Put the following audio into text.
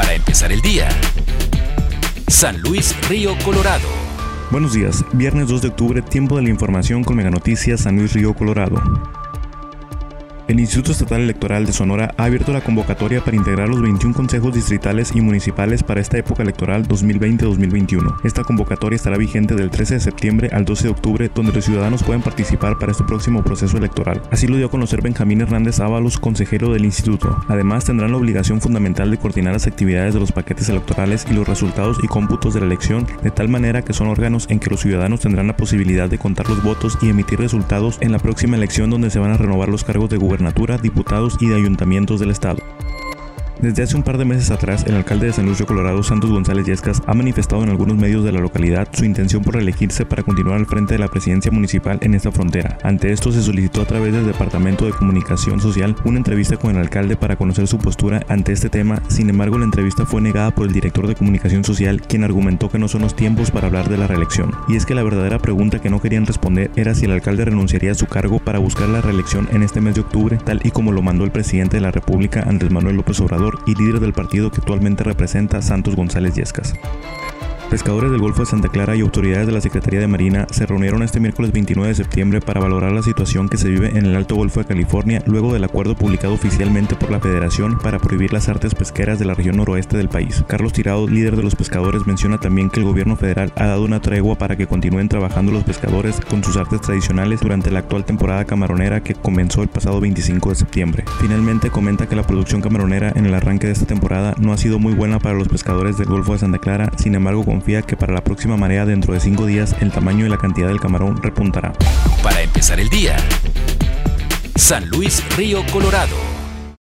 Para empezar el día. San Luis Río Colorado. Buenos días, viernes 2 de octubre, tiempo de la información con Mega Noticias San Luis Río Colorado. El Instituto Estatal Electoral de Sonora ha abierto la convocatoria para integrar los 21 consejos distritales y municipales para esta época electoral 2020-2021. Esta convocatoria estará vigente del 13 de septiembre al 12 de octubre, donde los ciudadanos pueden participar para este próximo proceso electoral. Así lo dio a conocer Benjamín Hernández Ábalos, consejero del instituto. Además, tendrán la obligación fundamental de coordinar las actividades de los paquetes electorales y los resultados y cómputos de la elección, de tal manera que son órganos en que los ciudadanos tendrán la posibilidad de contar los votos y emitir resultados en la próxima elección donde se van a renovar los cargos de diputados y de ayuntamientos del Estado. Desde hace un par de meses atrás, el alcalde de San Luis de Colorado, Santos González Yescas, ha manifestado en algunos medios de la localidad su intención por elegirse para continuar al frente de la presidencia municipal en esta frontera. Ante esto, se solicitó a través del Departamento de Comunicación Social una entrevista con el alcalde para conocer su postura ante este tema. Sin embargo, la entrevista fue negada por el director de Comunicación Social, quien argumentó que no son los tiempos para hablar de la reelección. Y es que la verdadera pregunta que no querían responder era si el alcalde renunciaría a su cargo para buscar la reelección en este mes de octubre, tal y como lo mandó el presidente de la República, Andrés Manuel López Obrador y líder del partido que actualmente representa Santos González Yescas. Pescadores del Golfo de Santa Clara y autoridades de la Secretaría de Marina se reunieron este miércoles 29 de septiembre para valorar la situación que se vive en el Alto Golfo de California luego del acuerdo publicado oficialmente por la Federación para prohibir las artes pesqueras de la región noroeste del país. Carlos Tirado, líder de los pescadores, menciona también que el gobierno federal ha dado una tregua para que continúen trabajando los pescadores con sus artes tradicionales durante la actual temporada camaronera que comenzó el pasado 25 de septiembre. Finalmente comenta que la producción camaronera en el arranque de esta temporada no ha sido muy buena para los pescadores del Golfo de Santa Clara, sin embargo que para la próxima marea dentro de 5 días el tamaño y la cantidad del camarón repuntará. Para empezar el día, San Luis Río Colorado.